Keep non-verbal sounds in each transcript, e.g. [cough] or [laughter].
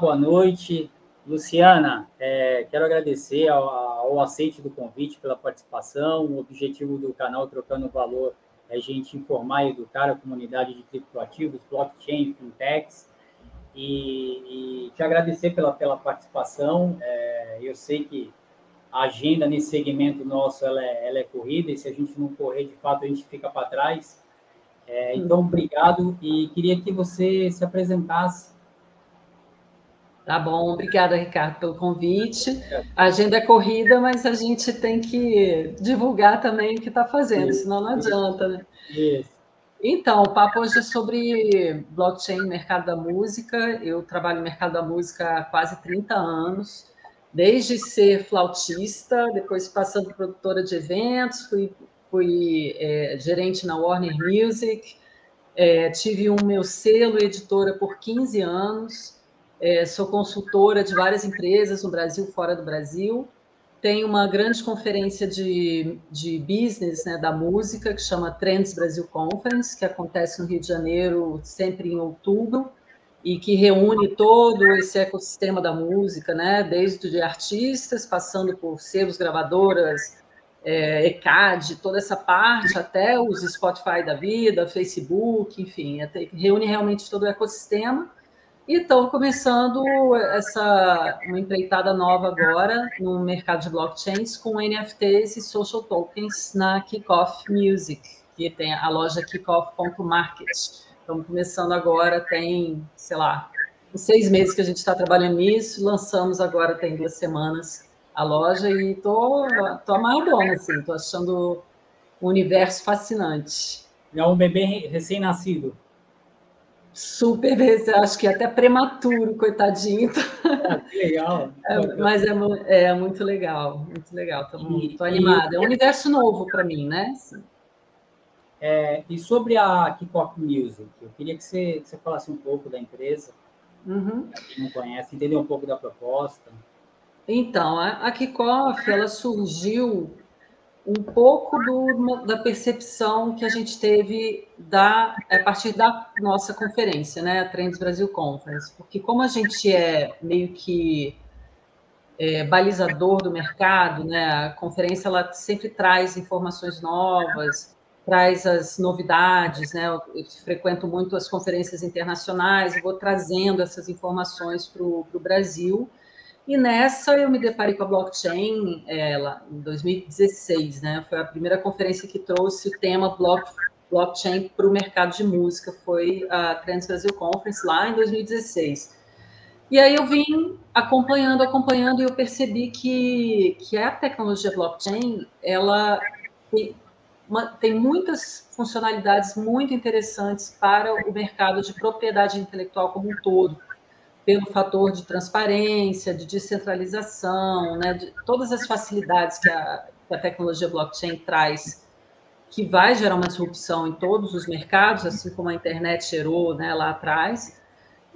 Boa noite. Luciana, é, quero agradecer ao, ao aceite do convite pela participação. O objetivo do canal Trocando Valor é a gente informar e educar a comunidade de criptoativos, blockchain, fintechs. E, e te agradecer pela, pela participação. É, eu sei que a agenda nesse segmento nosso ela é, ela é, corrida e se a gente não correr de fato a gente fica para trás. É, então, obrigado e queria que você se apresentasse. Tá bom, obrigada, Ricardo, pelo convite. A agenda é corrida, mas a gente tem que divulgar também o que está fazendo, Isso. senão não adianta, né? Isso. Então, o papo hoje é sobre blockchain, mercado da música. Eu trabalho no mercado da música há quase 30 anos desde ser flautista, depois passando produtora de eventos, fui, fui é, gerente na Warner Music, é, tive um meu selo editora por 15 anos, é, sou consultora de várias empresas no Brasil, fora do Brasil, tenho uma grande conferência de, de business né, da música que chama Trends Brasil Conference, que acontece no Rio de Janeiro sempre em outubro e que reúne todo esse ecossistema da música, né? Desde de artistas, passando por selos gravadoras, é, ECAD, toda essa parte, até os Spotify da vida, Facebook, enfim, até, reúne realmente todo o ecossistema. E estão começando essa uma empreitada nova agora no mercado de blockchains com NFTs e social tokens na Kickoff Music, que tem a loja kickoff.market Estamos começando agora, tem, sei lá, seis meses que a gente está trabalhando nisso, lançamos agora, tem duas semanas, a loja, e tô, tô amarradona, assim, tô achando o universo fascinante. É um bebê recém-nascido. Super, acho que até prematuro, coitadinho. Ah, que legal. É, mas é, é, muito legal, muito legal. Estou animada. É um universo novo para mim, né? É, e sobre a Kickoff Music, eu queria que você, que você falasse um pouco da empresa, uhum. quem não conhece, entender um pouco da proposta. Então, a, a Kickoff, ela surgiu um pouco do, da percepção que a gente teve da, a partir da nossa conferência, né, a Trends Brasil Conference, porque como a gente é meio que é, balizador do mercado, né, a conferência ela sempre traz informações novas, traz as novidades, né? Eu, frequento muito as conferências internacionais vou trazendo essas informações para o Brasil. E nessa eu me deparei com a blockchain, ela, em 2016, né? Foi a primeira conferência que trouxe o tema block, blockchain para o mercado de música, foi a Trans Brasil Conference lá em 2016. E aí eu vim acompanhando, acompanhando, e eu percebi que, que a tecnologia blockchain, ela uma, tem muitas funcionalidades muito interessantes para o mercado de propriedade intelectual como um todo, pelo fator de transparência, de descentralização, né, de todas as facilidades que a, que a tecnologia blockchain traz, que vai gerar uma disrupção em todos os mercados, assim como a internet gerou né, lá atrás,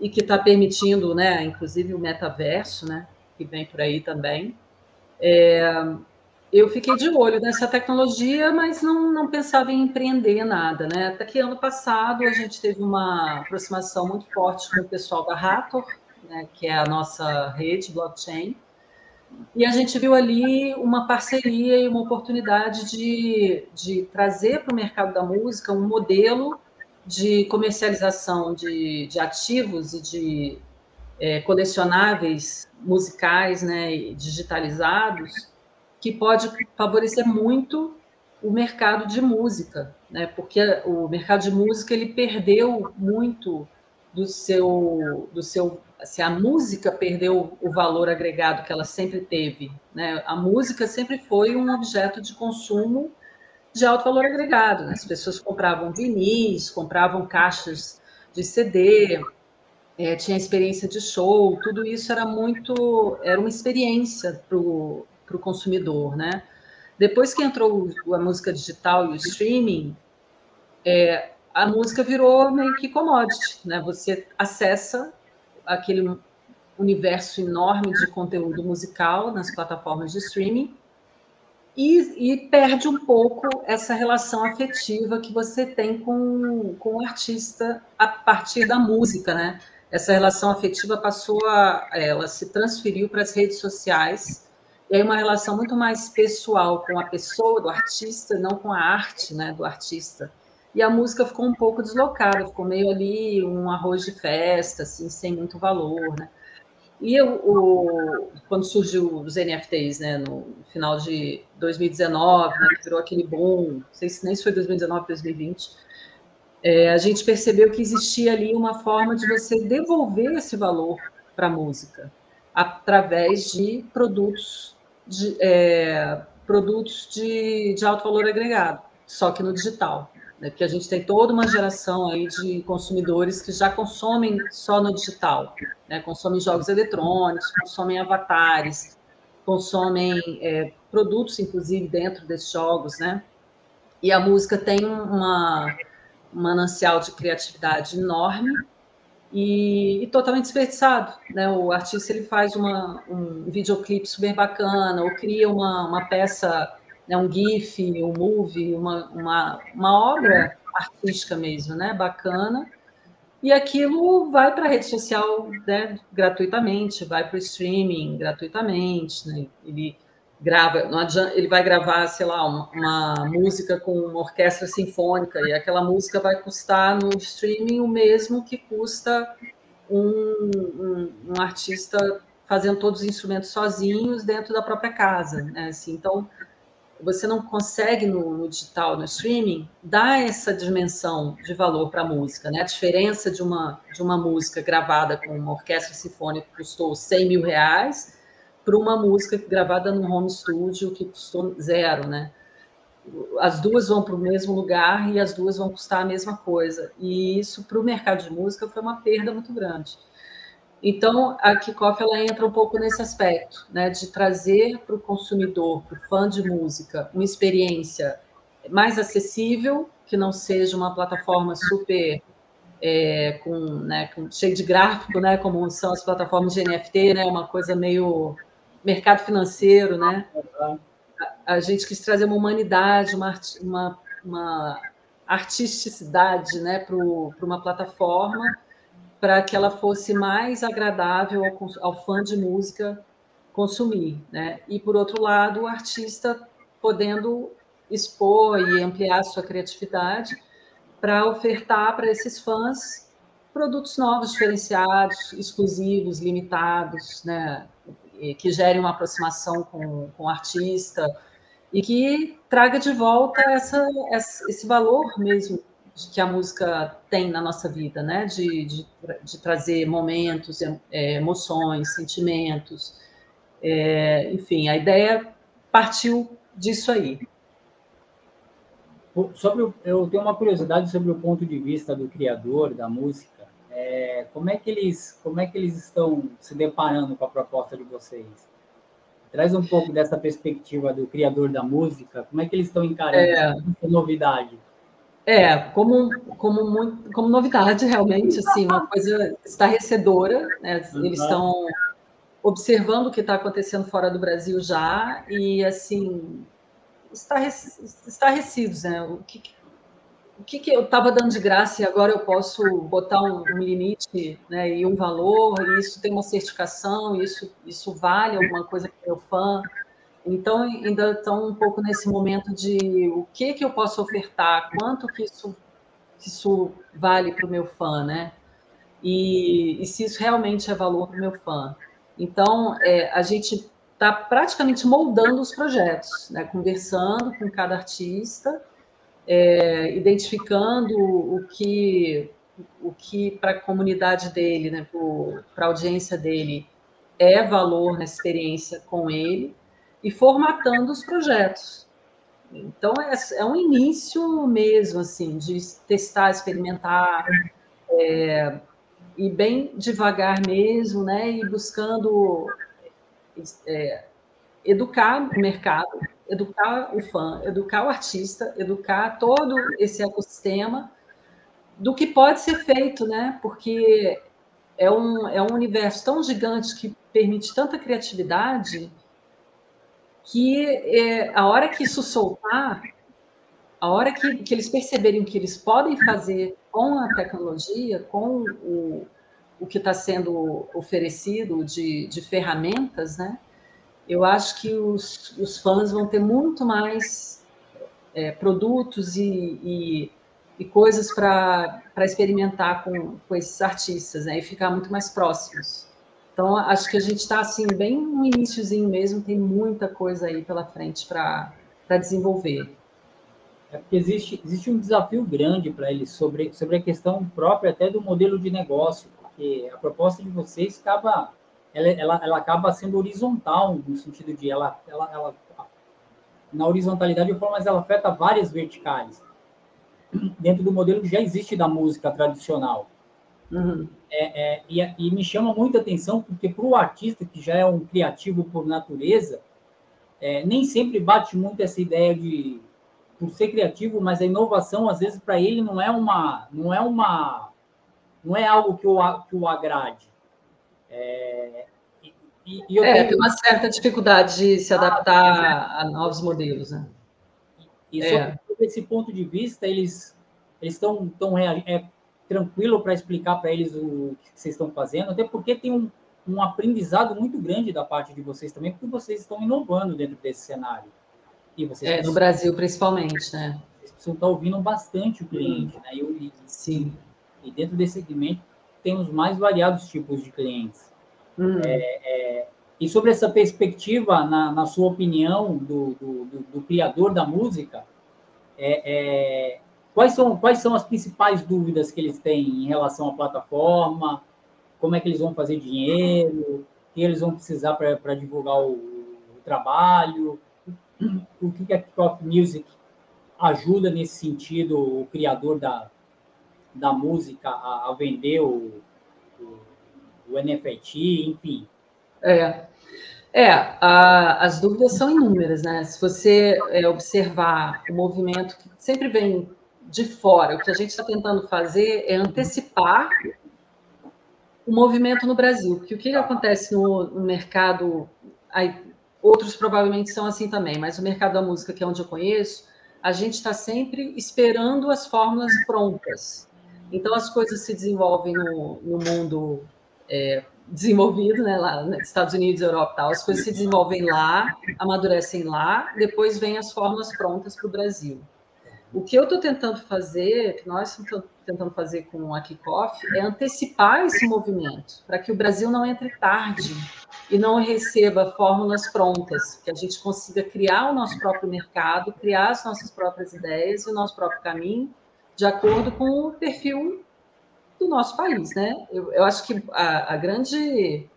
e que está permitindo, né, inclusive o metaverso, né, que vem por aí também. É, eu fiquei de olho nessa tecnologia, mas não, não pensava em empreender nada, né? Até que ano passado a gente teve uma aproximação muito forte com o pessoal da Rator, né, que é a nossa rede blockchain, e a gente viu ali uma parceria e uma oportunidade de, de trazer para o mercado da música um modelo de comercialização de, de ativos e de é, colecionáveis musicais né, digitalizados que pode favorecer muito o mercado de música, né? Porque o mercado de música ele perdeu muito do seu do seu se a música perdeu o valor agregado que ela sempre teve, né? A música sempre foi um objeto de consumo de alto valor agregado. Né? As pessoas compravam vinis, compravam caixas de CD, é, tinha experiência de show, tudo isso era muito, era uma experiência para o para o consumidor, né? Depois que entrou a música digital e o streaming, é, a música virou meio que commodity, né? Você acessa aquele universo enorme de conteúdo musical nas plataformas de streaming e, e, perde um pouco essa relação afetiva que você tem com, com o artista a partir da música, né? essa relação afetiva passou a, ela se transferiu para as redes sociais, e aí uma relação muito mais pessoal com a pessoa do artista, não com a arte, né, do artista. E a música ficou um pouco deslocada, ficou meio ali um arroz de festa, assim, sem muito valor, né? E eu, o, quando surgiu os NFTs, né, no final de 2019, né, virou aquele boom, não sei se nem se foi 2019, 2020, é, a gente percebeu que existia ali uma forma de você devolver esse valor para a música através de produtos de, é, produtos de, de alto valor agregado, só que no digital né? porque a gente tem toda uma geração aí de consumidores que já consomem só no digital, né? consomem jogos eletrônicos, consomem avatares, consomem é, produtos, inclusive, dentro desses jogos, né? E a música tem uma, um manancial de criatividade enorme e, e, totalmente desperdiçado, né? O artista ele faz uma, um videoclipe super bacana ou cria uma, uma peça né, um GIF, um movie, uma, uma, uma obra artística mesmo, né, bacana, e aquilo vai para a rede social né, gratuitamente, vai para o streaming gratuitamente, né, ele grava, adianta, ele vai gravar, sei lá, uma, uma, música com uma orquestra sinfônica, e aquela música vai custar no streaming o mesmo que custa um, um, um artista fazendo todos os instrumentos sozinhos dentro da própria casa, né? Assim, então, você não consegue no, no, digital, no streaming, dar essa dimensão de valor para a música, né? A diferença de uma, de uma música gravada com uma orquestra sinfônica que custou 100 mil reais para uma música gravada num home studio que custou zero, né? As duas vão para o mesmo lugar e as duas vão custar a mesma coisa. E isso, para o mercado de música, foi uma perda muito grande. Então, a Kickoff ela entra um pouco nesse aspecto, né, de trazer para o consumidor, para o fã de música, uma experiência mais acessível, que não seja uma plataforma super é, com, né, com, cheio de gráfico, né, como são as plataformas de NFT, né, uma coisa meio mercado financeiro, né? A, a gente quis trazer uma humanidade, uma, uma, uma artisticidade, né, para uma plataforma para que ela fosse mais agradável ao, ao, fã de música consumir, né? E por outro lado, o artista podendo expor e ampliar sua criatividade para ofertar para esses fãs produtos novos, diferenciados, exclusivos, limitados, né? Que gerem uma aproximação com, com o artista e que traga de volta essa, esse valor mesmo que a música tem na nossa vida, né? De, de, de trazer momentos, é, emoções, sentimentos. É, enfim, a ideia partiu disso aí. Sobre, eu tenho uma curiosidade sobre o ponto de vista do criador da música. É, como é que eles, como é que eles estão se deparando com a proposta de vocês? Traz um pouco dessa perspectiva do criador da música. Como é que eles estão encarando é, essa novidade? É, como, como, muito, como novidade, realmente, assim, uma coisa estarrecedora, né? Eles estão observando o que está acontecendo fora do Brasil já e, assim, estarrecidos, né? O que, o que, que eu estava dando de graça e agora eu posso botar um, um, limite né, e um valor, e isso tem uma certificação, isso, isso vale alguma coisa para meu fã. Então, ainda estão um pouco nesse momento de o que, que eu posso ofertar, quanto que isso, isso vale para o meu fã, né? E, e, se isso realmente é valor para o meu fã. Então, é, a gente está praticamente moldando os projetos, né? conversando com cada artista, é, identificando o que, o que para a comunidade dele, né? para a audiência dele, é valor na experiência com ele e formatando os projetos. Então, é, é um início mesmo, assim, de testar, experimentar, é, e bem devagar mesmo, né? E buscando é, educar o mercado, educar o fã, educar o artista, educar todo esse ecossistema do que pode ser feito, né? Porque é um, é um universo tão gigante que permite tanta criatividade que é, a hora que isso soltar, a hora que, que eles perceberem o que eles podem fazer com a tecnologia, com o, o que está sendo oferecido de, de ferramentas, né? Eu acho que os, os fãs vão ter muito mais é, produtos e, e, e coisas para experimentar com, com esses artistas, né? E ficar muito mais próximos. Então, acho que a gente está assim, bem no iníciozinho mesmo, tem muita coisa aí pela frente para desenvolver. É porque existe, existe um desafio grande para eles sobre, sobre a questão própria até do modelo de negócio, porque a proposta de vocês acaba, ela, ela, ela acaba sendo horizontal, no sentido de ela, ela, ela na horizontalidade eu falo, mas ela afeta várias verticais dentro do modelo que já existe da música tradicional. Uhum. É, é, e, e, me chama muita atenção porque para o artista que já é um criativo por natureza, é, nem sempre bate muito essa ideia de por ser criativo, mas a inovação às vezes para ele não é uma, não é uma, não é algo que o, que o agrade. É, e, e é, tenho... tem uma certa dificuldade de se adaptar ah, a novos modelos, né? E é. sobre esse ponto de vista, eles estão tão é tranquilo para explicar para eles o que vocês estão fazendo, até porque tem um, um aprendizado muito grande da parte de vocês também, porque vocês estão inovando dentro desse cenário. E vocês é, no Brasil, principalmente, né? Vocês precisam estar ouvindo bastante o cliente, né? E, Sim. E dentro desse segmento tem os mais variados tipos de clientes. Hum. É, é, e sobre essa perspectiva, na, na sua opinião, do, do, do, do criador da música, é, é, quais, são, quais são as principais dúvidas que eles têm em relação à plataforma? Como é que eles vão fazer dinheiro? O que eles vão precisar para divulgar o, o trabalho? o que a Kickoff Music ajuda nesse sentido o criador da, da música a, a vender o, o, o, NFT, enfim. É, é a, as dúvidas são inúmeras, né? Se você é, observar o movimento que sempre vem de fora, o que a gente está tentando fazer é antecipar o movimento no Brasil, porque o que acontece no, no mercado aí, Outros provavelmente são assim também, mas o mercado da música, que é onde eu conheço, a gente está sempre esperando as fórmulas prontas. Então, as coisas se desenvolvem no, no mundo é, desenvolvido, né, lá nos Estados Unidos, Europa e tal, as coisas se desenvolvem lá, amadurecem lá, depois vêm as fórmulas prontas para o Brasil. O que eu estou tentando fazer, que nós estamos tentando fazer com a Kickoff, é antecipar esse movimento, para que o Brasil não entre tarde e não receba fórmulas prontas, que a gente consiga criar o nosso próprio mercado, criar as nossas próprias ideias e o nosso próprio caminho, de acordo com o perfil do nosso país, né? Eu, eu acho que a, a grande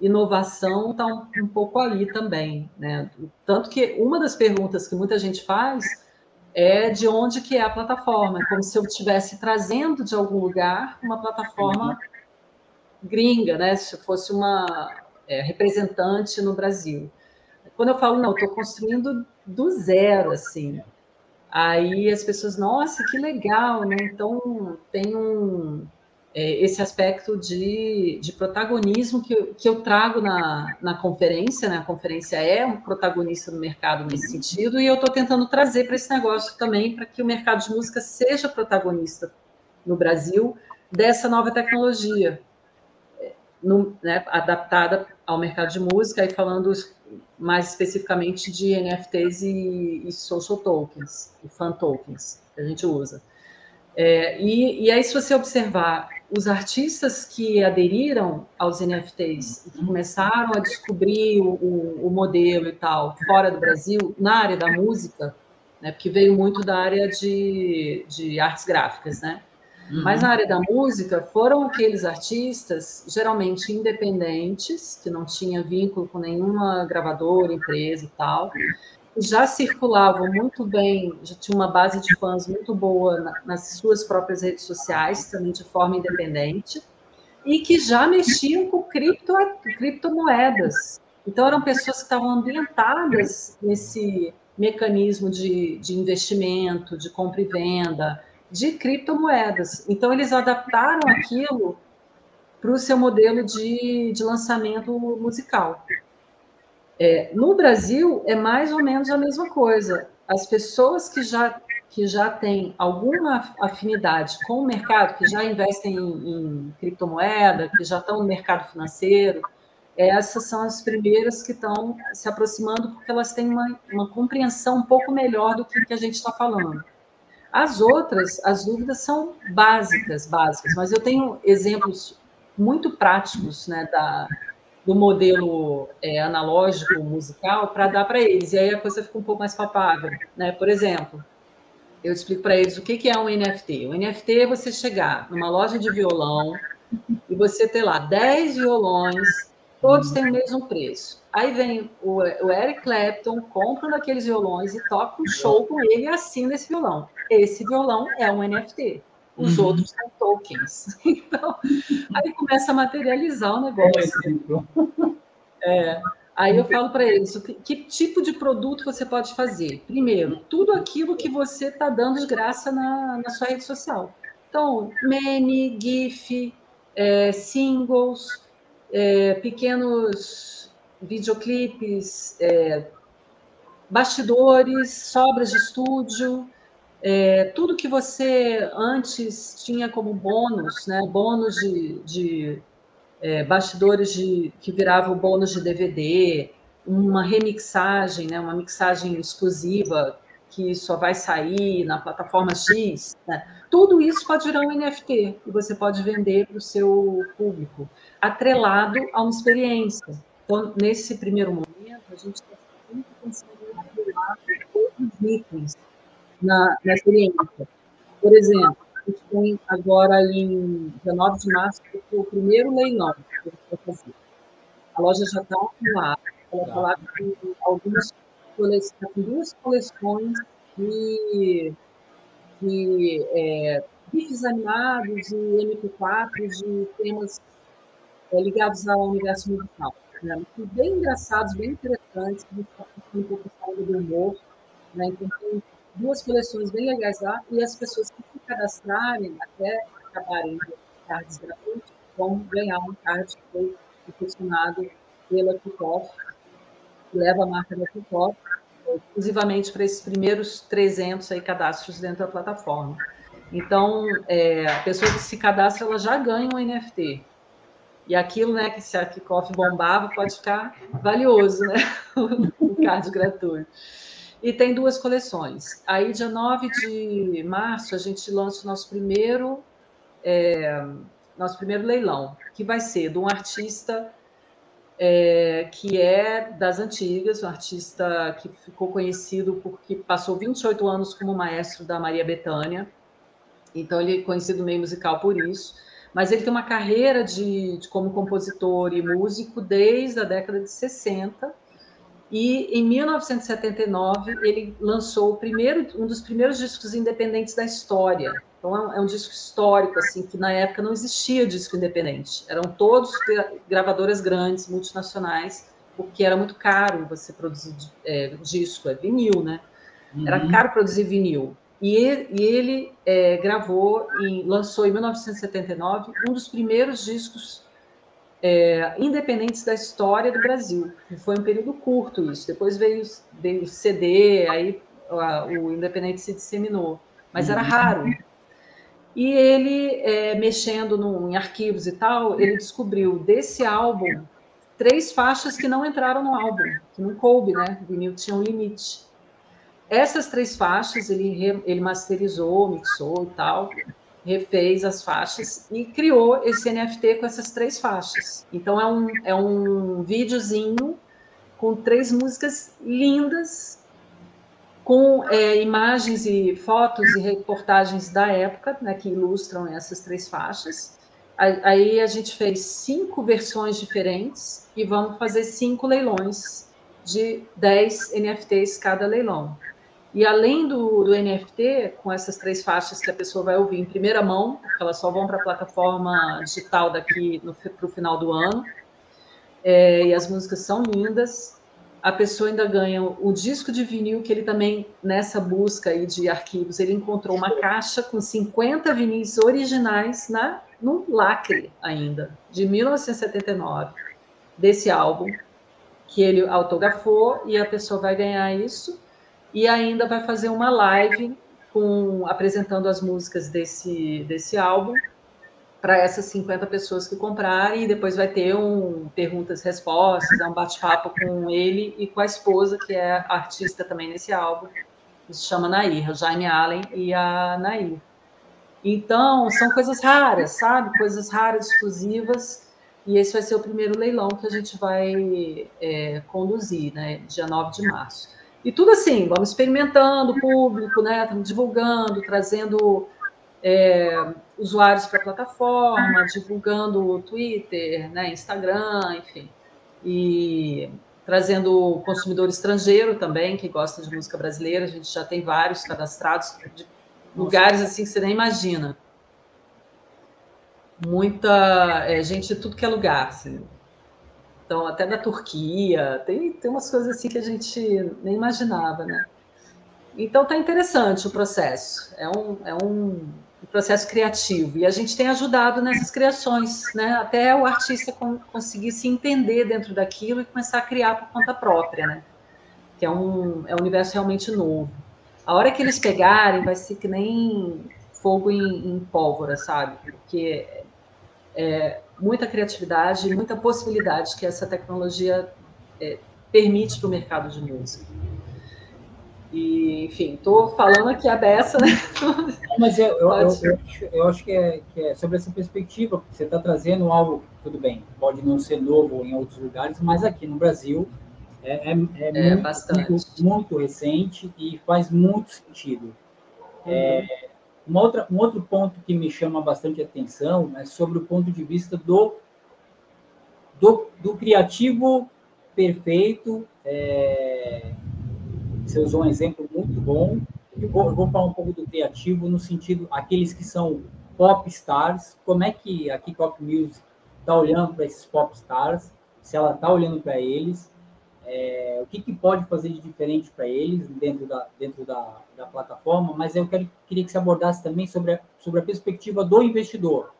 inovação está um, um pouco aí também, né? Tanto que uma das perguntas que muita gente faz é de onde que é a plataforma, é como se eu estivesse trazendo de algum lugar uma plataforma gringa, né? Se fosse uma é, representante no Brasil. Quando eu falo, não, estou construindo do zero, assim. Aí as pessoas, nossa, que legal, né? Então tem um, é, esse aspecto de, de protagonismo que, eu, que eu trago na, na conferência, né? A conferência é um protagonista no mercado nesse sentido, e eu estou tentando trazer para esse negócio também, para que o mercado de música seja protagonista no Brasil dessa nova tecnologia, é, no, né, adaptada ao mercado de música, e falando mais especificamente de NFTs e, e social tokens, e fan tokens, que a gente usa. É, e, e aí, se você observar os artistas que aderiram aos NFTs e que começaram a descobrir o, o, o, modelo e tal fora do Brasil, na área da música, né, porque veio muito da área de, de artes gráficas, né? Uhum. Mas na área da música foram aqueles artistas, geralmente independentes, que não tinha vínculo com nenhuma gravadora, empresa e tal, já circulavam muito bem, já tinha uma base de fãs muito boa na, nas suas próprias redes sociais, também de forma independente, e que já mexiam com cripto, criptomoedas. Então, eram pessoas que estavam ambientadas nesse mecanismo de, de investimento, de compra e venda, de criptomoedas. Então, eles adaptaram aquilo para o seu modelo de, de lançamento musical. É, no Brasil, é mais ou menos a mesma coisa. As pessoas que já que já tem alguma afinidade com o mercado, que já investem em, em criptomoeda, que já estão no mercado financeiro, essas são as primeiras que estão se aproximando, porque elas têm uma, uma compreensão um pouco melhor do que, que a gente está falando. As outras, as dúvidas são básicas, básicas, mas eu tenho exemplos muito práticos né, da, do modelo é, analógico musical para dar para eles, e aí a coisa fica um pouco mais palpável. Né? Por exemplo, eu explico para eles o que, que é um NFT. O NFT é você chegar numa loja de violão e você ter lá 10 violões, todos têm o mesmo preço. Aí vem o, Eric Clapton, compra um daqueles violões e toca um show com ele e assina esse violão. Esse violão é um NFT. Os uhum. outros são tokens. [laughs] Então, aí começa a materializar o negócio. É. Aí eu falo para eles, que tipo de produto você pode fazer? Primeiro, tudo aquilo que você está dando de graça na, na sua rede social. Então, meme, GIF, é, singles, é, pequenos videoclipes, é, bastidores, sobras de estúdio, é, tudo que você antes tinha como bônus, né, bônus de, de é, bastidores de, que viravam bônus de DVD, uma remixagem, né, uma mixagem exclusiva que só vai sair na plataforma X, né? tudo isso pode virar um NFT e você pode vender para o seu público, atrelado a uma experiência. Então, nesse primeiro momento, a gente está sempre pensando em itens na, experiência. Por exemplo, a gente tem agora em 19 de março o primeiro leilão que a gente vai fazer. A loja já está lá, ela está lá com algumas coleções, com duas coleções de, de é, animados e MP4s de temas é, ligados ao universo musical. Né? Bem engraçados, bem interessantes, que a gente está um pouco do humor. Né? Então, duas coleções bem legais lá, e as pessoas que se cadastrarem até acabarem cards gratuitos vão ganhar um card que foi confeccionado pela Kickoff, que leva a marca da Kickoff, exclusivamente para esses primeiros 300 aí cadastros dentro da plataforma. Então, é, a pessoa que se cadastra, ela já ganha um NFT. E aquilo, né, que se a Kickoff bombava, pode ficar valioso, né? [laughs] o card gratuito. E tem duas coleções. Aí, dia 9 de março, a gente lança o nosso primeiro, é, nosso primeiro leilão, que vai ser de um artista é, que é das antigas, um artista que ficou conhecido porque passou 28 anos como maestro da Maria Bethânia. Então, ele é conhecido meio musical por isso. Mas ele tem uma carreira de, de como compositor e músico desde a década de 60 e em 1979 ele lançou o primeiro, um dos primeiros discos independentes da história. Então é um, é disco histórico assim que na época não existia disco independente. Eram todos gravadoras grandes, multinacionais, porque era muito caro você produzir é, disco, é vinil, né? Uhum. Era caro produzir vinil. E ele, e ele é, gravou e lançou em 1979 um dos primeiros discos é, independentes da história do Brasil. Foi um período curto isso. Depois veio, veio o CD, aí a, o independente se disseminou, mas era uhum. raro. E ele, é, mexendo no, em arquivos e tal, ele descobriu desse álbum três faixas que não entraram no álbum, que não coube, né? O vinil tinha um limite. Essas três faixas ele, ele masterizou, mixou e tal, refez as faixas e criou esse NFT com essas três faixas. Então é um, é um videozinho com três músicas lindas, com é, imagens e fotos e reportagens da época, né, que ilustram essas três faixas. Aí a gente fez cinco versões diferentes e vamos fazer cinco leilões de 10 NFTs cada leilão. E além do, do, NFT, com essas três faixas que a pessoa vai ouvir em primeira mão, porque elas só vão para a plataforma digital daqui para o final do ano, é, e as músicas são lindas, a pessoa ainda ganha o disco de vinil, que ele também, nessa busca aí de arquivos, ele encontrou uma caixa com 50 vinis originais na, no lacre ainda, de 1979, desse álbum, que ele autografou, e a pessoa vai ganhar isso e ainda vai fazer uma live com apresentando as músicas desse, desse álbum para essas 50 pessoas que comprarem, e depois vai ter um perguntas respostas, é um bate-papo com ele e com a esposa, que é artista também nesse álbum, que se chama Nair, o Jaime Allen e a Nair. Então, são coisas raras, sabe? Coisas raras, exclusivas, e esse vai ser o primeiro leilão que a gente vai é, conduzir, né? Dia 9 de março. E tudo assim, vamos experimentando o público, né? Estamos divulgando, trazendo é, usuários para a plataforma, divulgando Twitter, né, Instagram, enfim. E trazendo consumidor estrangeiro também, que gosta de música brasileira. A gente já tem vários cadastrados de lugares assim que você nem imagina. Muita é, gente de tudo que é lugar, assim. Então, até da Turquia, tem, tem umas coisas assim que a gente nem imaginava, né? Então, tá interessante o processo. É um, é um processo criativo. E a gente tem ajudado nessas criações, né? até o artista conseguir se entender dentro daquilo e começar a criar por conta própria, né? que é um, é um universo realmente novo. A hora que eles pegarem, vai ser que nem fogo em, em pólvora, sabe? Porque é muita criatividade, muita possibilidade que essa tecnologia é, permite para o mercado de música. E, enfim, estou falando aqui a beça, né? Mas eu, eu, eu, eu, eu acho que é, que é, sobre essa perspectiva, porque você está trazendo algo, tudo bem, pode não ser novo em outros lugares, mas aqui no Brasil é, é, é, é muito, muito, muito, recente e faz muito sentido. É, uhum. Uma outra, um outro ponto que me chama bastante atenção é sobre o ponto de vista do, do, do criativo perfeito, é, você usou um exemplo muito bom. Eu vou, eu vou falar um pouco do criativo no sentido aqueles que são pop stars. Como é que a K-pop Music está olhando para esses pop stars? Se ela está olhando para eles, é, o que, que, pode fazer de diferente para eles dentro da, dentro da, da plataforma, mas eu quero, queria que você abordasse também sobre a, sobre a perspectiva do investidor,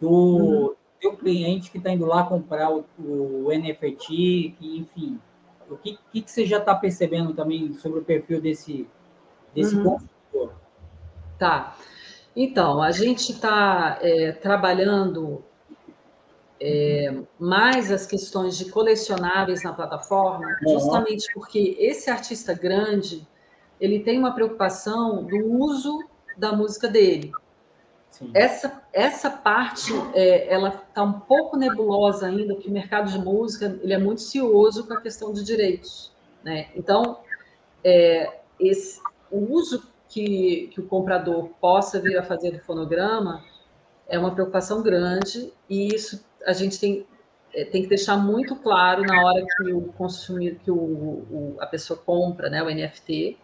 do uhum. teu cliente que está indo lá comprar o, o NFT, que, enfim, o que, que, que você já está percebendo também sobre o perfil desse, desse uhum. consumidor? Tá. Então, a gente está é, trabalhando é, mais as questões de colecionáveis na plataforma, justamente porque esse artista grande ele tem uma preocupação do uso da música dele. Essa, essa parte, é, ela está um pouco nebulosa ainda, porque o mercado de música ele é muito cioso com a questão de direitos. Né? Então, é, esse, o uso que, que o comprador possa vir a fazer do fonograma é uma preocupação grande e isso a gente tem, é, tem que deixar muito claro na hora que o consumir, que o, o, a pessoa compra né, o NFT,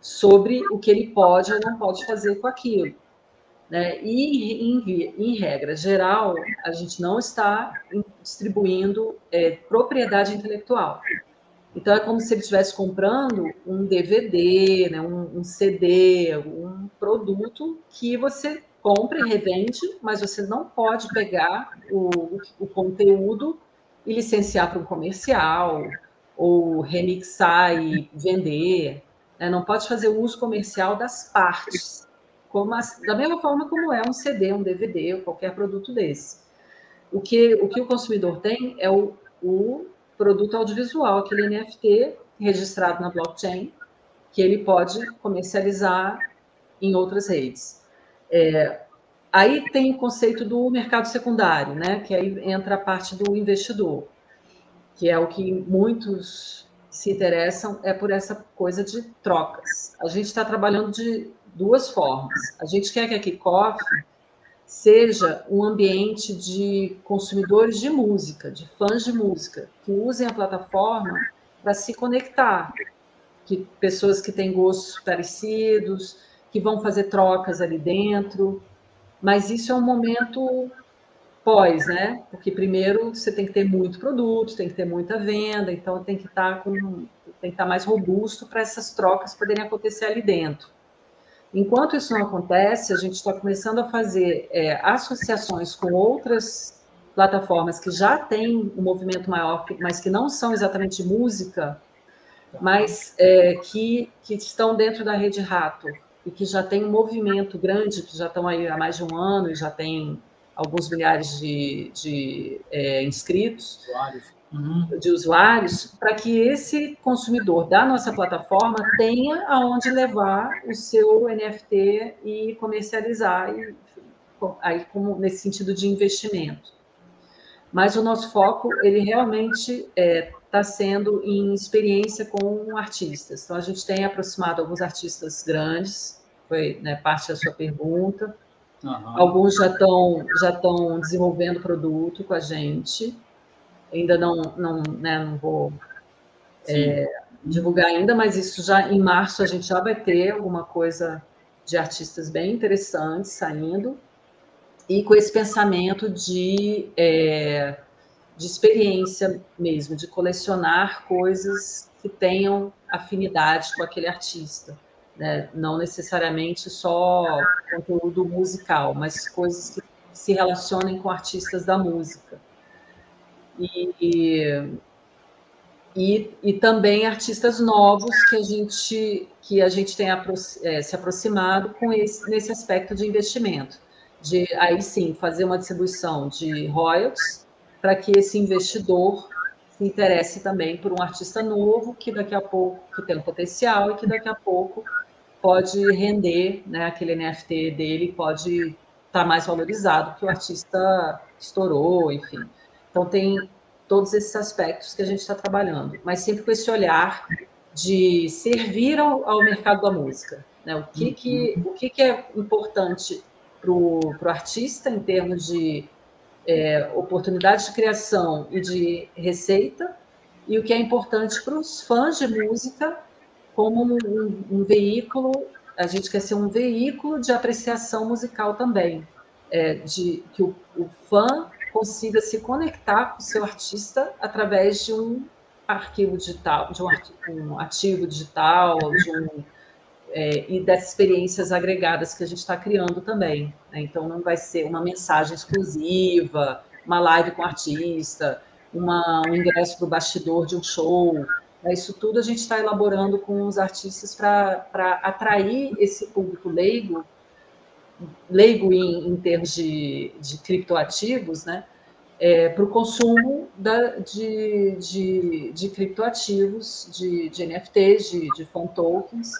sobre o que ele pode ou não pode fazer com aquilo. Né? E, em, em, regra geral, a gente não está distribuindo é, propriedade intelectual. Então, é como se ele estivesse comprando um DVD, né, um, um, CD, um produto que você compra e revende, mas você não pode pegar o, o conteúdo e licenciar para um comercial, ou remixar e vender. Né? Não pode fazer uso comercial das partes a, da mesma forma como é um CD, um DVD ou qualquer produto desse. O que o, que o consumidor tem é o, o produto audiovisual, aquele NFT registrado na blockchain, que ele pode comercializar em outras redes. É, aí tem o conceito do mercado secundário, né? Que aí entra a parte do investidor, que é o que muitos se interessam é por essa coisa de trocas. A gente está trabalhando de duas formas. A gente quer que a Kickoff seja um ambiente de consumidores de música, de fãs de música, que usem a plataforma para se conectar, que pessoas que têm gostos parecidos, que vão fazer trocas ali dentro. Mas isso é um momento pós, né? Porque primeiro você tem que ter muito produto, tem que ter muita venda, então tem que estar tá com tem que estar tá mais robusto para essas trocas poderem acontecer ali dentro. Enquanto isso não acontece, a gente está começando a fazer é, associações com outras plataformas que já têm um movimento maior, mas que não são exatamente música, mas é, que, que estão dentro da rede Rato, e que já tem um movimento grande, que já estão aí há mais de um ano e já tem alguns milhares de, de é, inscritos, usuários. Uhum. de usuários, para que esse consumidor da nossa plataforma tenha aonde levar o seu NFT e comercializar, e, aí como nesse sentido de investimento. Mas o nosso foco, ele realmente é, tá sendo em experiência com artistas. Então, a gente tem aproximado alguns artistas grandes, foi né, parte da sua pergunta, Uhum. Alguns já estão já desenvolvendo produto com a gente. Ainda não não, né, não vou é, divulgar ainda, mas isso já em março a gente já vai ter alguma coisa de artistas bem interessantes saindo e com esse pensamento de é, de experiência mesmo, de colecionar coisas que tenham afinidade com aquele artista né? não necessariamente só conteúdo musical, mas coisas que se relacionem com artistas da música. E, e, e também artistas novos que a gente, que a gente tem é, se aproximado com esse, nesse aspecto de investimento. De aí sim fazer uma distribuição de royalties para que esse investidor se interesse também por um artista novo que daqui a pouco que tem um potencial e que daqui a pouco pode render, né, aquele NFT dele pode estar tá mais valorizado que o artista estourou, enfim. Então tem todos esses aspectos que a gente está trabalhando, mas sempre com esse olhar de servir ao, ao mercado da música. Né? O, que, que, o que, que é importante para o artista em termos de é, oportunidade de criação e de receita, e o que é importante para os fãs de música como um, um, um, veículo, a gente quer ser um veículo de apreciação musical também, é, de que o, o, fã consiga se conectar com o seu artista através de um arquivo digital, de um, um ativo digital, de um, é, e dessas experiências agregadas que a gente está criando também. Né? Então, não vai ser uma mensagem exclusiva, uma live com artista, uma, um ingresso para o bastidor de um show, né, isso tudo a gente está elaborando com os artistas para atrair esse público leigo, leigo em, em termos de, de criptoativos, né, é, para o consumo da, de, de, de, criptoativos, de, de NFTs, de, de tokens.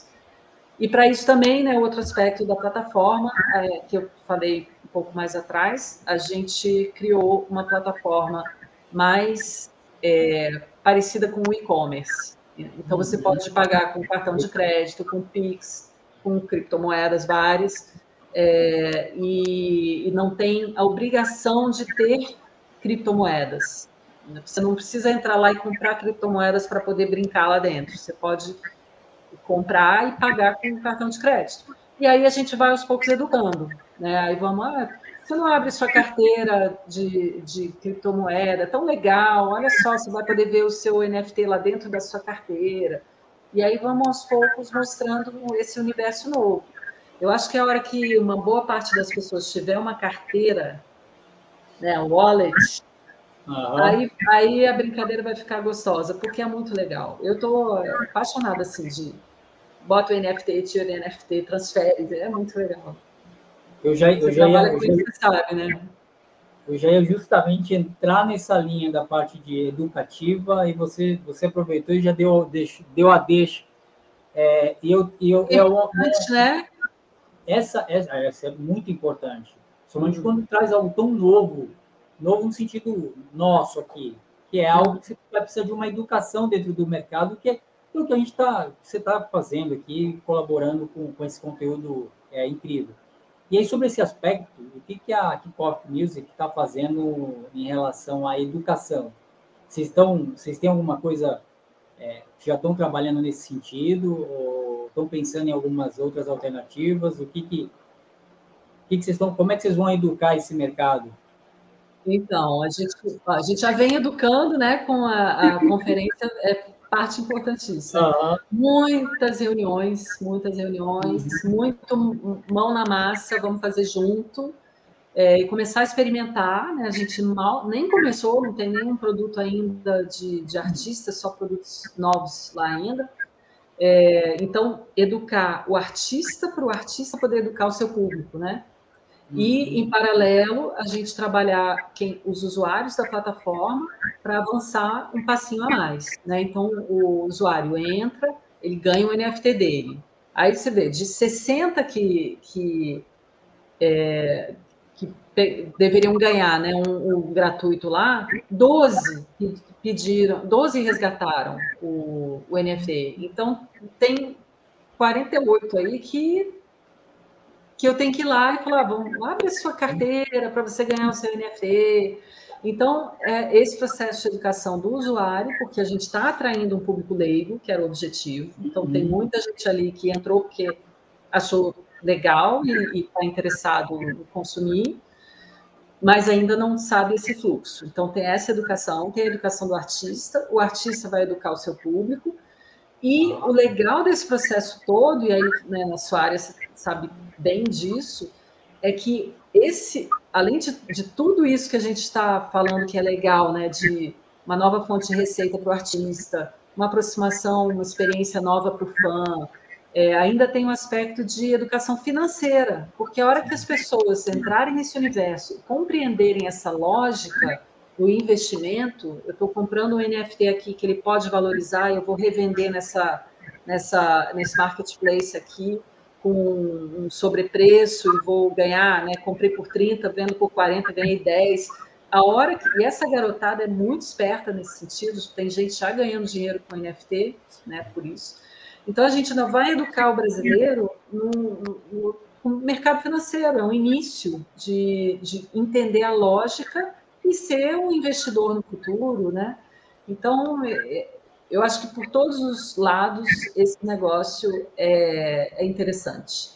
E para isso também, né, outro aspecto da plataforma, é, que eu falei um pouco mais atrás, a gente criou uma plataforma mais é, parecida com o e-commerce. Então, você uhum. pode pagar com cartão de crédito, com Pix, com criptomoedas várias, é, e, e, não tem a obrigação de ter criptomoedas. Você não precisa entrar lá e comprar criptomoedas para poder brincar lá dentro. Você pode comprar e pagar com cartão de crédito. E aí a gente vai aos poucos educando. Né? Aí vamos, ah, você não abre sua carteira de, de criptomoeda, tão legal, olha só, você vai poder ver o seu NFT lá dentro da sua carteira. E aí vamos aos poucos mostrando esse universo novo. Eu acho que a hora que uma boa parte das pessoas tiver uma carteira, né, wallet, uhum. aí, aí a brincadeira vai ficar gostosa, porque é muito legal. Eu estou apaixonada assim de bota o NFT, tira o NFT, transfere, é muito legal. Eu já, eu já, ia, eu, já, sabe, né? eu já ia justamente entrar nessa linha da parte de educativa e você, você aproveitou e já deu, deu a deixa. É, e eu, e eu, eu, né? essa, essa, essa é muito importante. Somente uhum. quando traz algo tão novo, novo no sentido nosso aqui, que é algo que você vai precisar de uma educação dentro do mercado, que é o que a gente está, você está fazendo aqui, colaborando com, com esse conteúdo é, incrível. E aí, sobre esse aspecto, o que, que a Kickoff Music está fazendo em relação à educação? Vocês, estão, vocês têm alguma coisa, é, já estão trabalhando nesse sentido, ou estão pensando em algumas outras alternativas? O que que, o que, que vocês estão, como é que vocês vão educar esse mercado? Então, a gente, a gente já vem educando, né, com a, a [laughs] conferência, é, parte importantíssima. Uhum. Muitas reuniões, muitas reuniões, uhum. muito mão na massa, vamos fazer junto. É, e começar a experimentar, né? A gente mal nem começou, não tem nenhum produto ainda de, de artista, só produtos novos lá ainda. É, então, educar o artista para o artista poder educar o seu público, né? E, em paralelo, a gente trabalhar quem, os usuários da plataforma para avançar um passinho a mais. Né? Então, o usuário entra, ele ganha o NFT dele. Aí você vê, de 60 que, que, é, que deveriam ganhar né, um, um, gratuito lá, 12 pediram, 12 resgataram o, o NFT. Então, tem 48 aí que que eu tenho que ir lá e falar, vamos, abre a sua carteira para você ganhar o seu NFT. Então, é esse processo de educação do usuário, porque a gente está atraindo um público leigo, que era o objetivo. Então, uhum. tem muita gente ali que entrou porque achou legal e está interessado em consumir, mas ainda não sabe esse fluxo. Então, tem essa educação, tem a educação do artista, o artista vai educar o seu público, e o legal desse processo todo, e aí né, na sua área você sabe bem disso, é que esse, além de, de tudo isso que a gente está falando que é legal, né, de uma nova fonte de receita para o artista, uma aproximação, uma experiência nova para o fã, é, ainda tem um aspecto de educação financeira, porque a hora que as pessoas entrarem nesse universo compreenderem essa lógica do investimento, eu estou comprando um NFT aqui que ele pode valorizar, eu vou revender nessa, nessa, nesse marketplace aqui, com um sobrepreço e vou ganhar, né? Comprei por 30, vendo por 40, ganhei 10. A hora que e essa garotada é muito esperta nesse sentido, tem gente já ganhando dinheiro com NFT, né? Por isso. Então a gente ainda vai educar o brasileiro no, no, no mercado financeiro, é um início de, de entender a lógica e ser um investidor no futuro, né? Então, é, eu acho que por todos os lados esse negócio é, é, interessante.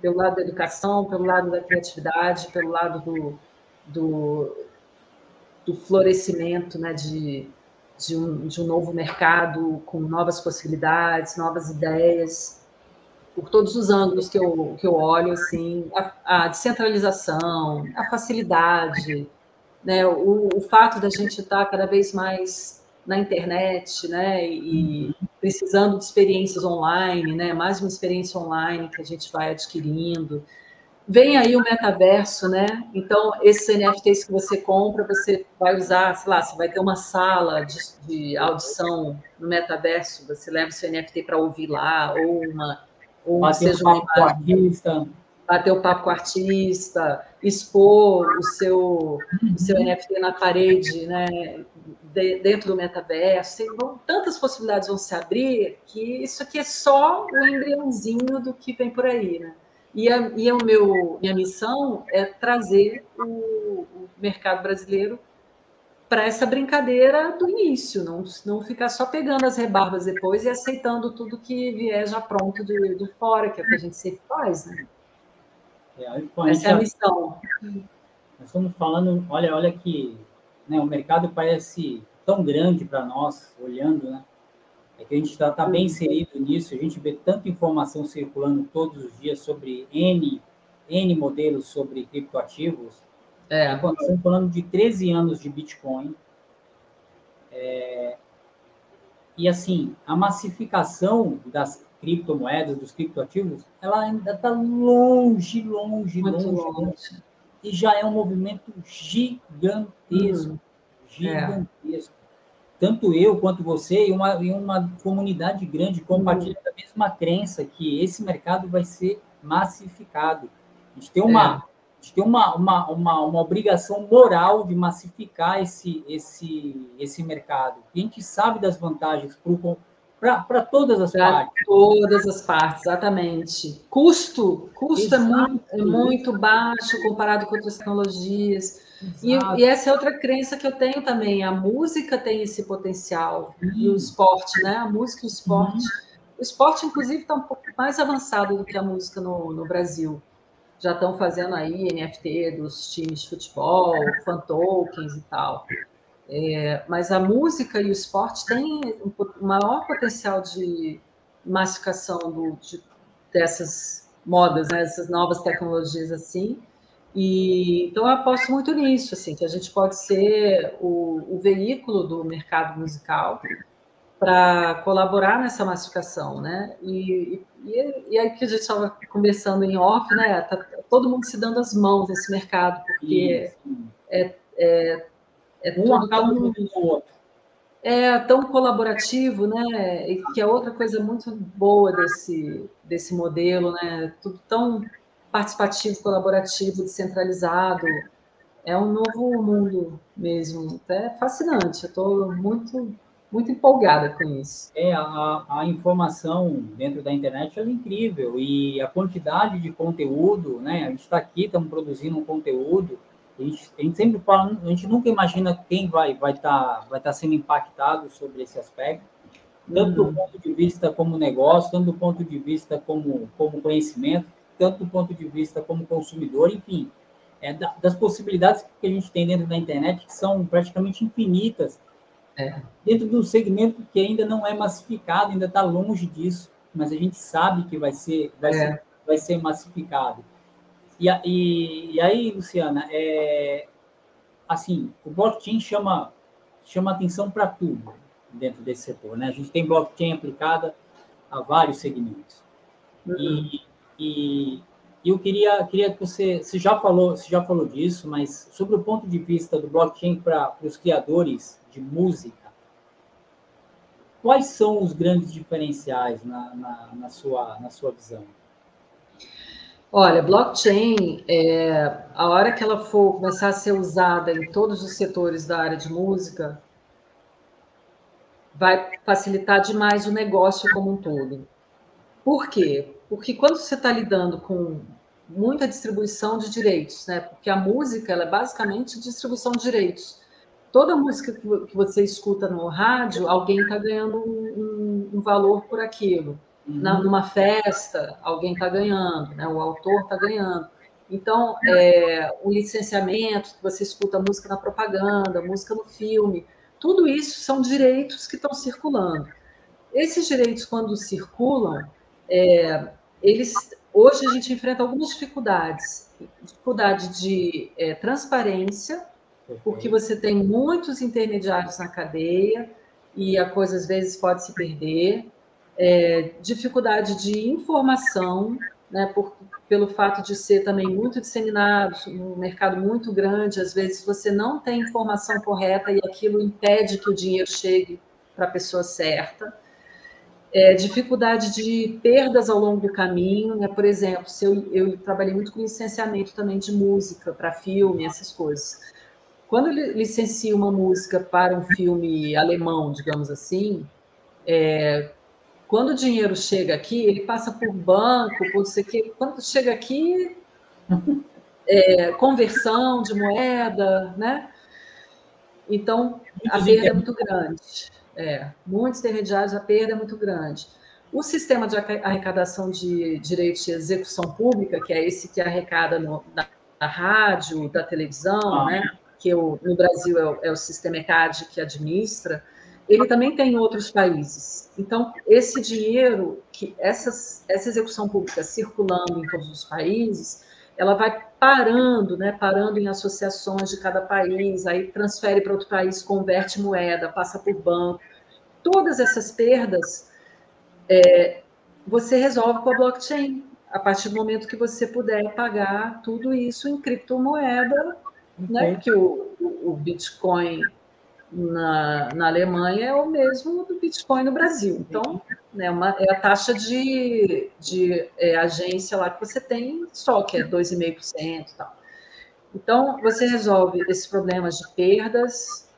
Pelo lado da educação, pelo lado da criatividade, pelo lado do, do, do florescimento né, de, de, um, de um novo mercado com novas possibilidades, novas ideias. Por todos os ângulos que eu, que eu olho, assim, a, a descentralização, a facilidade, né, o, o fato da gente estar cada vez mais na internet, né, e precisando de experiências online, né, mais uma experiência online que a gente vai adquirindo. Vem aí o metaverso, né? Então, esses NFTs que você compra, você vai usar, sei lá, você vai ter uma sala de, de audição no metaverso, você leva o seu NFT para ouvir lá, ou uma, ou seja uma imagem, bater o papo com o artista, expor o seu, o seu NFT na parede, né? de, dentro do metaverso, bom, tantas possibilidades vão se abrir que isso aqui é só o embriãozinho do que vem por aí, né? E a, e o meu, minha missão é trazer o, o mercado brasileiro para essa brincadeira do início, não, não ficar só pegando as rebarbas depois e aceitando tudo que vier já pronto de, de fora, que é o que a gente sempre faz, né? É, essa é a missão. Nós estamos falando, olha, olha que né, o mercado parece tão grande para nós, olhando, né? É que a gente está tá bem inserido nisso, a gente vê tanta informação circulando todos os dias sobre N, N modelos sobre criptoativos. É. Nós estamos falando de 13 anos de Bitcoin. É, e assim, a massificação das criptomoedas, dos criptoativos, ela ainda está longe, longe, longe, longe, E já é um movimento gigantesco. Hum. Gigantesco. É. Tanto eu quanto você e uma, e uma comunidade grande compartilha hum. a mesma crença que esse mercado vai ser massificado. A gente tem uma, é. a gente tem uma, uma, uma, uma obrigação moral de massificar esse, esse, esse mercado. E a gente sabe das vantagens para o para todas as pra partes. Todas as partes, exatamente. Custo, custo é muito, é muito, baixo comparado com outras tecnologias. E, e, essa é outra crença que eu tenho também. A música tem esse potencial uhum. e o esporte, né? A música e o esporte. Uhum. O esporte, inclusive, está um pouco mais avançado do que a música no, no Brasil. Já estão fazendo aí NFT dos times de futebol, fan tokens e tal. É, mas a música e o esporte têm um maior potencial de massificação do, de, dessas modas, né, essas novas tecnologias assim. E, então eu aposto muito nisso, assim, que a gente pode ser o, o veículo do mercado musical para colaborar nessa massificação, né? E, e, e aí que a gente estava conversando em off, né? Tá todo mundo se dando as mãos nesse mercado, porque é, é, é um tudo tão, outro. É tão colaborativo, né? E que é outra coisa muito boa desse, desse modelo, né? Tudo tão participativo, colaborativo, descentralizado. É um novo mundo mesmo. É fascinante. Eu estou muito muito empolgada com isso. É, a, a informação dentro da internet é incrível e a quantidade de conteúdo, né? A gente está aqui, estamos produzindo um conteúdo, a gente, a gente, sempre fala, a gente nunca imagina quem vai vai estar tá, vai tá sendo impactado sobre esse aspecto, tanto uhum. do ponto de vista como negócio, tanto do ponto de vista como, como conhecimento, tanto do ponto de vista como consumidor, enfim, é, das possibilidades que a gente tem dentro da internet que são praticamente infinitas é. Dentro do segmento que ainda não é massificado, ainda está longe disso, mas a gente sabe que vai ser, vai é. ser, vai ser massificado. E, e, e aí, Luciana, é, assim, o blockchain chama, chama atenção para tudo dentro desse setor. Né? A gente tem blockchain aplicada a vários segmentos. Uhum. E, e, eu queria, queria que você, você já falou, você já falou disso, mas sobre o ponto de vista do blockchain para os criadores de música, quais são os grandes diferenciais na, na, na sua, na sua visão? Olha, blockchain, é, a hora que ela for começar a ser usada em todos os setores da área de música, vai facilitar demais o negócio como um todo. Por quê? Porque quando você está lidando com muita distribuição de direitos, né? Porque a música ela é basicamente distribuição de direitos toda música que você escuta no rádio, alguém está ganhando um, um, valor por aquilo. Uhum. Na, numa festa, alguém está ganhando, né? o autor está ganhando. Então, é, o licenciamento, você escuta música na propaganda, música no filme, tudo isso são direitos que estão circulando. Esses direitos, quando circulam, é, eles hoje a gente enfrenta algumas dificuldades. Dificuldade de é, transparência, porque você tem muitos intermediários na cadeia e a coisa às vezes pode se perder. É, dificuldade de informação, né, por, pelo fato de ser também muito disseminado, um mercado muito grande, às vezes você não tem informação correta e aquilo impede que o dinheiro chegue para a pessoa certa. É, dificuldade de perdas ao longo do caminho, né? por exemplo, se eu, eu trabalhei muito com licenciamento também de música para filme, essas coisas quando ele licencia uma música para um filme alemão, digamos assim, é, quando o dinheiro chega aqui, ele passa por banco, por não sei o quê. Quando chega aqui, é, conversão de moeda, né? Então, a perda é muito grande. É, muitos intermediários, a perda é muito grande. O sistema de arrecadação de direitos de execução pública, que é esse que arrecada no, da, da rádio, da televisão, ah. né? que o, no Brasil é o, é o sistema ECAD que administra, ele também tem em outros países. Então, esse dinheiro, que essas, essa execução pública circulando em todos os países, ela vai parando, né, parando em associações de cada país, aí transfere para outro país, converte moeda, passa por banco. Todas essas perdas é, você resolve com a blockchain, a partir do momento que você puder pagar tudo isso em criptomoeda né? Que o, o Bitcoin na, na Alemanha é o mesmo do Bitcoin no Brasil. Então, né, uma, é a taxa de, de é, agência lá que você tem só, que é 2,5% e tal. Então, você resolve esses problemas de perdas.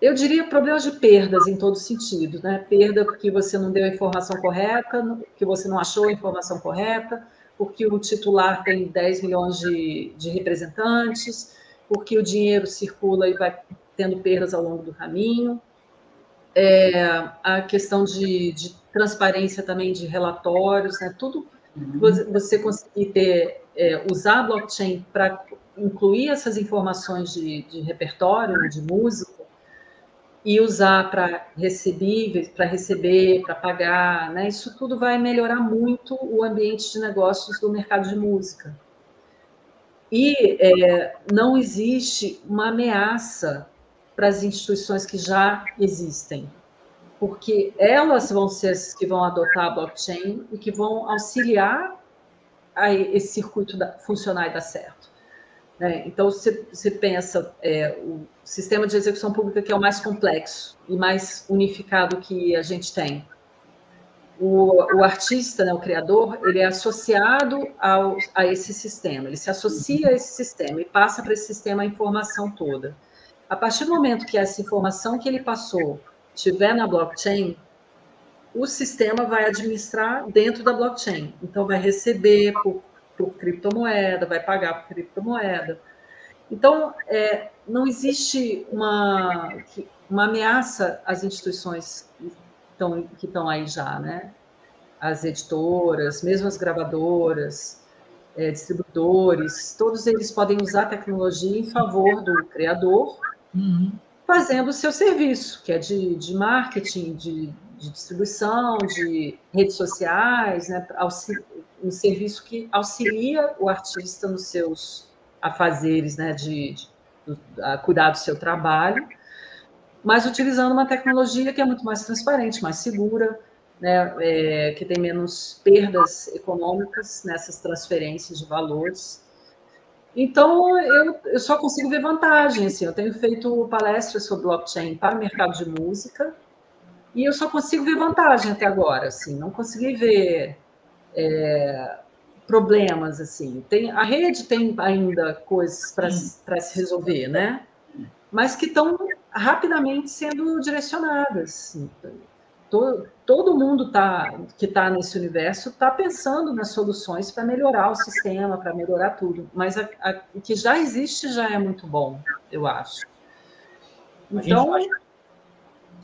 Eu diria problemas de perdas em todos os sentidos, né? Perda porque você não deu a informação correta, que você não achou a informação correta, porque o titular tem 10 milhões de, de representantes, porque o dinheiro circula e vai tendo perdas ao longo do caminho. É, a questão de, de, transparência também de relatórios, né? tudo uhum. você conseguir ter, é, usar a blockchain para incluir essas informações de, de repertório, né, de música, e usar para receber, para receber, para pagar, né? Isso tudo vai melhorar muito o ambiente de negócios do mercado de música. E é, não existe uma ameaça para as instituições que já existem. porque elas vão ser as que vão adotar a blockchain e que vão auxiliar a esse circuito da, funcionar e dar certo. Né? Então, você, você pensa, é, o sistema de execução pública que é o mais complexo e mais unificado que a gente tem. O, o artista, né, o criador, ele é associado ao, a esse sistema, ele se associa a esse sistema e passa para esse sistema a informação toda. A partir do momento que essa informação que ele passou estiver na blockchain, o sistema vai administrar dentro da blockchain. Então, vai receber por, por criptomoeda, vai pagar por criptomoeda. Então, é, não existe uma, uma ameaça às instituições que estão, aí já, né? As editoras, mesmo as gravadoras, é, distribuidores, todos eles podem usar a tecnologia em favor do criador, uhum. fazendo o seu serviço, que é de, de marketing, de, de distribuição, de redes sociais, né, um serviço que auxilia o artista nos seus afazeres, né, de, de, de cuidar do seu trabalho, mas utilizando uma tecnologia que é muito mais transparente, mais segura, né, é, que tem menos perdas econômicas nessas transferências de valores. Então, eu, eu só consigo ver vantagem. Assim, eu tenho feito palestras sobre blockchain para o mercado de música, e eu só consigo ver vantagem até agora, assim, não consegui ver é, problemas, assim. Tem, a rede tem ainda coisas para se resolver, né? Mas que estão rapidamente sendo direcionadas. Assim. Todo, todo mundo tá, que está nesse universo está pensando nas soluções para melhorar o sistema, para melhorar tudo. Mas a, a, o que já existe já é muito bom, eu acho. Então,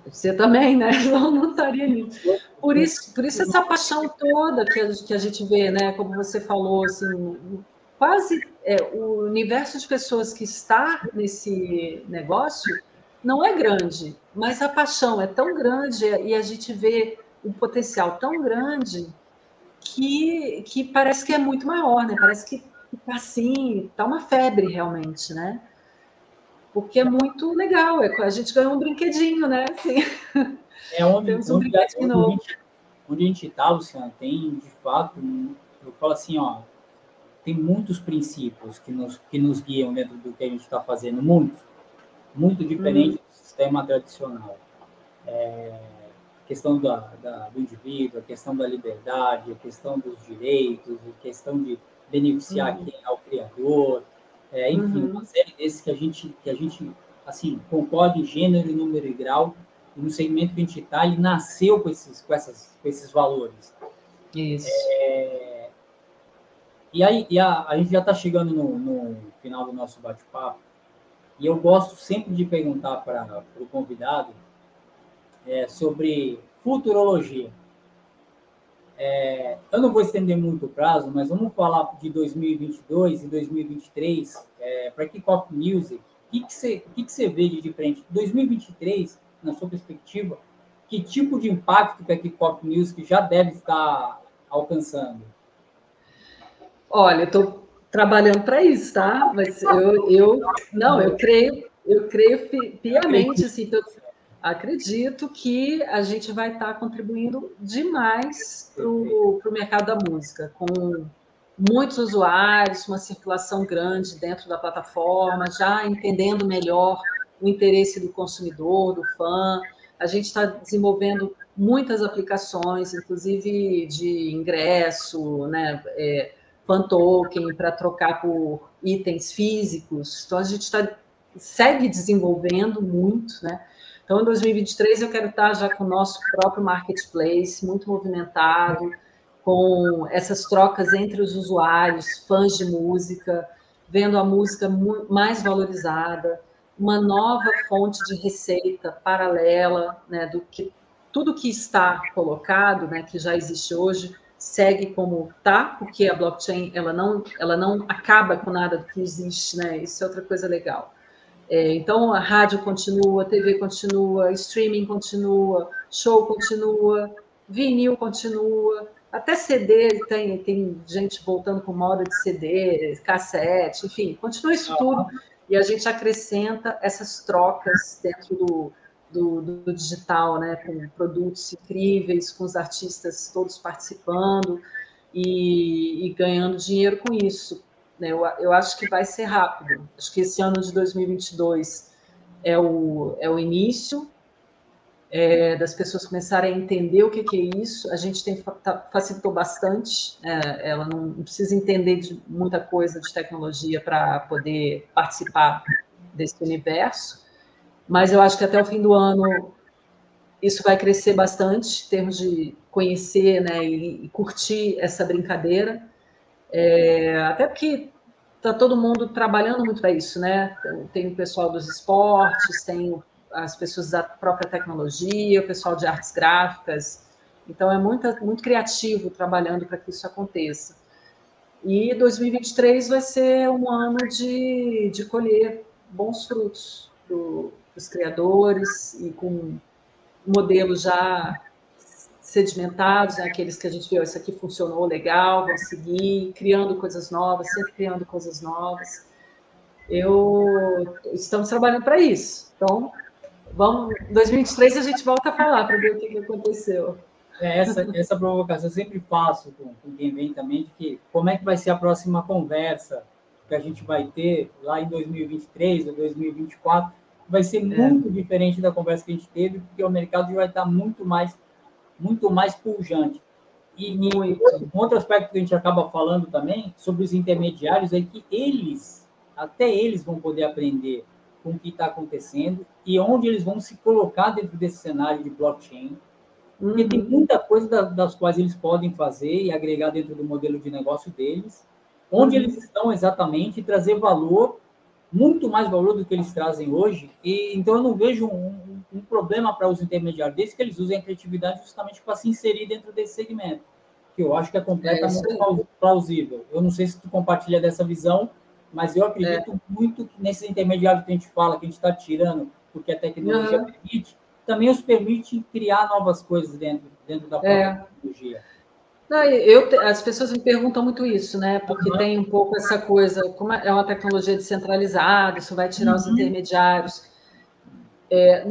você também, né? [laughs] Não, não estaria nisso. Por isso, por isso essa paixão toda que a, que a gente vê, né? Como você falou, assim, quase é, o universo de pessoas que está nesse negócio não é grande, mas a paixão é tão grande e a gente vê um potencial tão grande que, que parece que é muito maior, né? Parece que tá assim, tá uma febre realmente, né? porque é muito legal. É, a gente ganhou um brinquedinho, né? Assim. É onde, Temos um onde, brinquedinho onde, novo. onde a gente está, Luciana, tem de fato, eu falo assim, ó, tem muitos princípios que nos, que nos guiam dentro do que a gente está fazendo, muitos, muito diferente uhum. do sistema tradicional. É, a questão da, da, do indivíduo, a questão da liberdade, a questão dos direitos, a questão de beneficiar uhum. quem é o criador, é, enfim, uhum. uma série desses que a gente, que a gente assim, concorda em gênero, número e grau, e no segmento que a gente está, ele nasceu com esses, com, essas, com esses valores. Isso. É, e aí, e a, a gente já está chegando no, no, final do nosso bate-papo, e eu gosto sempre de perguntar para o convidado é, sobre futurologia. É, eu não vou estender muito o prazo, mas vamos falar de 2022 e 2023 é, para Kickoff Music. O que, você vê de diferente? 2023, na sua perspectiva, que tipo de impacto que a Kickoff Music já deve estar alcançando? Olha, eu estou trabalhando para isso, tá? Mas eu, eu não, eu creio, eu creio piamente, assim, acredito que a gente vai estar contribuindo demais para o mercado da música, com muitos usuários, uma circulação grande dentro da plataforma, já entendendo melhor o interesse do consumidor, do fã. A gente está desenvolvendo muitas aplicações, inclusive de ingresso, né, é, fan token para trocar por itens físicos. Então a gente está segue desenvolvendo muito, né? Então, em 2023, eu quero estar já com o nosso próprio marketplace, muito movimentado, com essas trocas entre os usuários, fãs de música, vendo a música mais valorizada, uma nova fonte de receita paralela, né, do que tudo que está colocado, né, que já existe hoje, segue como está, porque a blockchain ela não, ela não acaba com nada do que existe, né? Isso é outra coisa legal. É, então, a rádio continua, a TV continua, streaming continua, show continua, vinil continua, até CD, tem, tem gente voltando com moda de CD, cassete, enfim, continua isso tudo, e a gente acrescenta essas trocas dentro do, do, do, digital, né, com produtos incríveis, com os artistas todos participando e, e ganhando dinheiro com isso. Né? Eu, eu acho que vai ser rápido. Acho que esse ano de 2022 é o, é o início é, das pessoas começarem a entender o que, que é isso. A gente tem tá, facilitou bastante. É, ela não, não precisa entender de muita coisa de tecnologia para poder participar desse universo. Mas eu acho que até o fim do ano isso vai crescer bastante em termos de conhecer né, e, e curtir essa brincadeira. É, até porque está todo mundo trabalhando muito para isso, né? Tem o pessoal dos esportes, tem as pessoas da própria tecnologia, o pessoal de artes gráficas. Então é muito, muito criativo trabalhando para que isso aconteça. E 2023 vai ser um ano de, de colher bons frutos dos criadores e com modelos já sedimentados, né? aqueles que a gente viu, isso aqui funcionou legal, vão seguir, criando coisas novas, sempre criando coisas novas. Eu estamos trabalhando para isso. Então, vamos, 2023 a gente volta a falar para ver o que, que aconteceu. É, essa, essa provocação eu sempre faço com, com quem vem também, de que como é que vai ser a próxima conversa que a gente vai ter lá em 2023 ou 2024, vai ser é. muito diferente da conversa que a gente teve, porque o mercado já vai estar muito mais, muito mais pujante. E, e outro aspecto que a gente acaba falando também sobre os intermediários é que eles, até eles vão poder aprender com o que está acontecendo e onde eles vão se colocar dentro desse cenário de blockchain. Porque uhum. tem muita coisa das, das quais eles podem fazer e agregar dentro do modelo de negócio deles, onde uhum. eles estão exatamente, e trazer valor, muito mais valor do que eles trazem hoje. E Então, eu não vejo um, um problema para os intermediários desde que eles usem a criatividade justamente para se inserir dentro desse segmento, que eu acho que é completamente é plausível. Eu não sei se tu compartilha dessa visão, mas eu acredito é. muito que nesses intermediários que a gente fala, que a gente está tirando, porque a tecnologia uhum. permite, também os permite criar novas coisas dentro, dentro da própria é. tecnologia. Eu, as pessoas me perguntam muito isso, né? Porque uhum. tem um pouco essa coisa, como é uma tecnologia descentralizada, isso vai tirar uhum. os intermediários. É,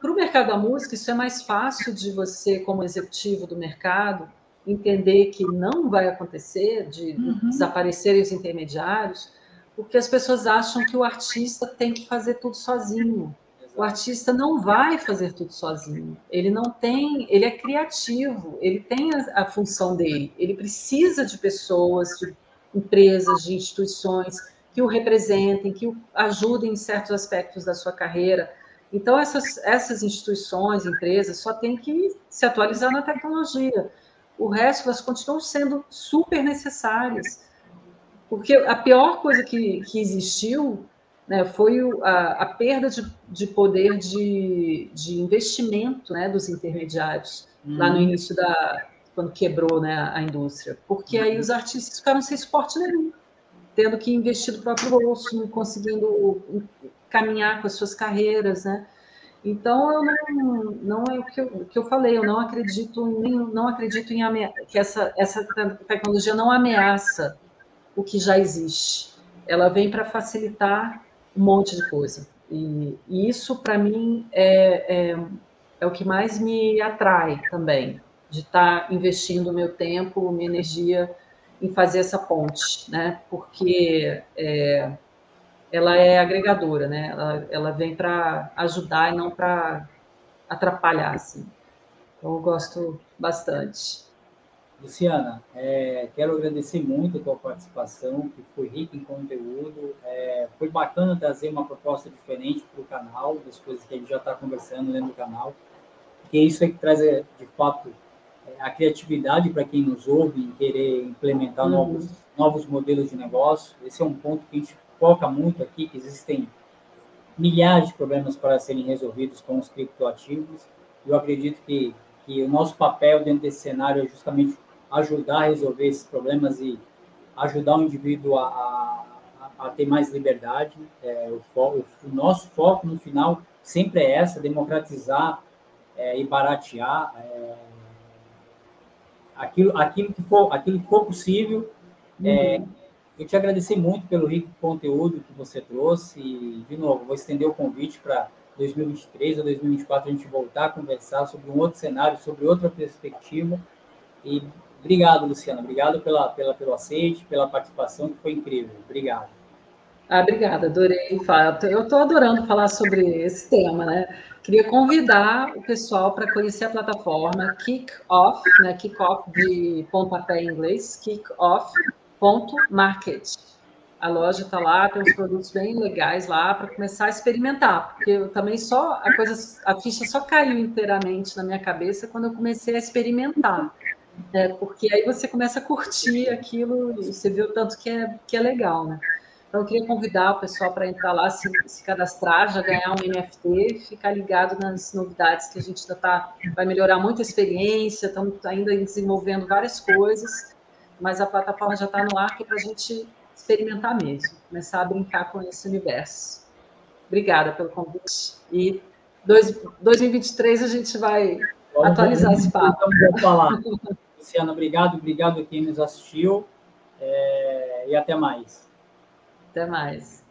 Para o mercado da música, isso é mais fácil de você, como executivo do mercado, entender que não vai acontecer, de uhum. desaparecerem os intermediários, porque as pessoas acham que o artista tem que fazer tudo sozinho. O artista não vai fazer tudo sozinho. Ele não tem, ele é criativo, ele tem a, a função dele. Ele precisa de pessoas, de empresas, de instituições que o representem, que o ajudem em certos aspectos da sua carreira. Então, essas, essas instituições, empresas, só têm que se atualizar na tecnologia. O resto, elas continuam sendo super necessárias. Porque a pior coisa que, que existiu né, foi a, a perda de, de, poder de, de investimento né, dos intermediários, uhum. lá no uhum. início da. quando quebrou né, a indústria. Porque uhum. aí os artistas ficaram sem suporte nenhum, tendo que investir do próprio bolso, não conseguindo caminhar com as suas carreiras, né? Então eu não, não é o que eu, o que eu falei, eu não acredito em, não acredito em que essa, essa tecnologia não ameaça o que já existe. Ela vem para facilitar um monte de coisa. E, e isso, para mim, é, é, é, o que mais me atrai também, de estar tá investindo meu tempo, minha energia em fazer essa ponte, né? Porque é, ela é agregadora, né? Ela, ela vem para ajudar e não para atrapalhar, assim. Então, eu gosto bastante. Luciana, é, quero agradecer muito a tua participação, que foi rica em conteúdo. É, foi bacana trazer uma proposta diferente para o canal, das coisas que a gente já está conversando dentro do canal, porque isso é que traz, é, de fato, é, a criatividade para quem nos ouve em querer implementar uhum. novos, novos modelos de negócio. Esse é um ponto que a gente foca muito aqui, que existem milhares de problemas para serem resolvidos com os criptoativos. Eu acredito que, que o nosso papel dentro desse cenário é justamente ajudar a resolver esses problemas e ajudar o indivíduo a, a, a ter mais liberdade. É, o, foco, o, nosso foco no final sempre é essa, democratizar é, e baratear é, aquilo, aquilo, que for, aquilo que for possível. É, uhum. eu te agradecer muito pelo rico conteúdo que você trouxe e, de novo, vou estender o convite para 2023 ou 2024 a gente voltar a conversar sobre um outro cenário, sobre outra perspectiva. E obrigado, Luciana. Obrigado pela, pela, pelo aceite, pela participação, que foi incrível. Obrigado. Ah, obrigada, adorei. Eu estou adorando falar sobre esse tema, né? Queria convidar o pessoal para conhecer a plataforma Kick Off, né? Kick Off de pontapé em inglês, kickoff.market. A loja está lá, tem uns produtos bem legais lá para começar a experimentar, porque eu também só a coisa, a ficha só caiu inteiramente na minha cabeça quando eu comecei a experimentar. Né? Porque aí você começa a curtir aquilo e você vê o tanto que é, que é legal, né? Então, eu queria convidar o pessoal para entrar lá, se, se, cadastrar, já ganhar um NFT, ficar ligado nas novidades que a gente ainda tá, vai melhorar muito a experiência, estamos ainda desenvolvendo várias coisas, mas a plataforma já está no ar que é para a gente experimentar mesmo, começar a brincar com esse universo. Obrigada pelo convite. E dois, 2023 a gente vai Vamos atualizar esse papo. Vamos falar. [laughs] Luciana, obrigado, obrigado a quem nos assistiu é, e até mais. Até mais.